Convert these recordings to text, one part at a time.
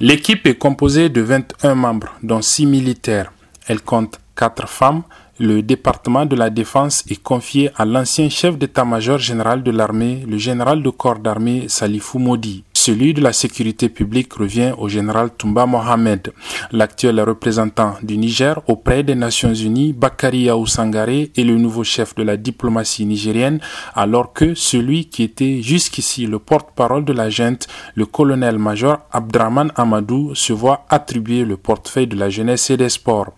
L'équipe est composée de 21 membres, dont 6 militaires. Elle compte 4 femmes. Le département de la défense est confié à l'ancien chef d'état-major général de l'armée, le général de corps d'armée Salifou Modi. Celui de la sécurité publique revient au général Toumba Mohamed. L'actuel représentant du Niger auprès des Nations Unies, Bakari Yaou est le nouveau chef de la diplomatie nigérienne, alors que celui qui était jusqu'ici le porte-parole de la junte, le colonel-major Abdraman Amadou, se voit attribuer le portefeuille de la jeunesse et des sports.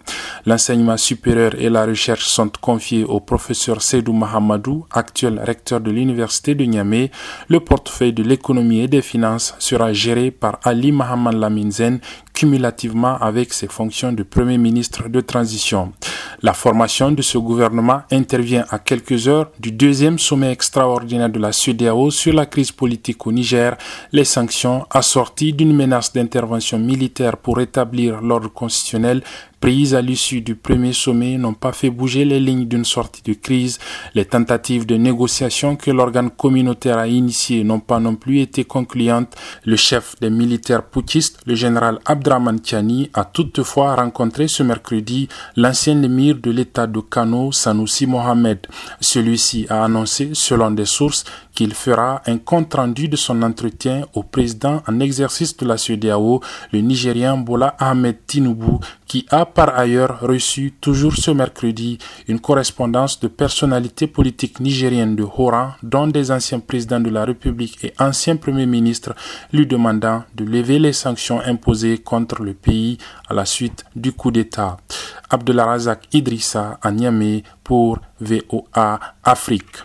L'enseignement supérieur et la recherche sont confiés au professeur Seydou Mahamadou, actuel recteur de l'université de Niamey. Le portefeuille de l'économie et des finances sera géré par Ali Mohamed Laminzen, cumulativement avec ses fonctions de Premier ministre de transition. La formation de ce gouvernement intervient à quelques heures du deuxième sommet extraordinaire de la CEDEAO sur la crise politique au Niger, les sanctions assorties d'une menace d'intervention militaire pour rétablir l'ordre constitutionnel prises à l'issue du premier sommet n'ont pas fait bouger les lignes d'une sortie de crise. Les tentatives de négociation que l'organe communautaire a initiées n'ont pas non plus été concluantes. Le chef des militaires poutistes, le général Abdraman Tiani, a toutefois rencontré ce mercredi l'ancien émir de l'état de Kano, Sanoussi Mohamed. Celui-ci a annoncé, selon des sources, qu'il fera un compte-rendu de son entretien au président en exercice de la CEDEAO, le Nigérien Bola Ahmed Tinubu, qui a par ailleurs reçu toujours ce mercredi une correspondance de personnalités politiques nigériennes de haut rang, dont des anciens présidents de la République et anciens premiers ministres, lui demandant de lever les sanctions imposées contre le pays à la suite du coup d'État. Abdullah Razak Idrissa à Niamey pour VOA Afrique.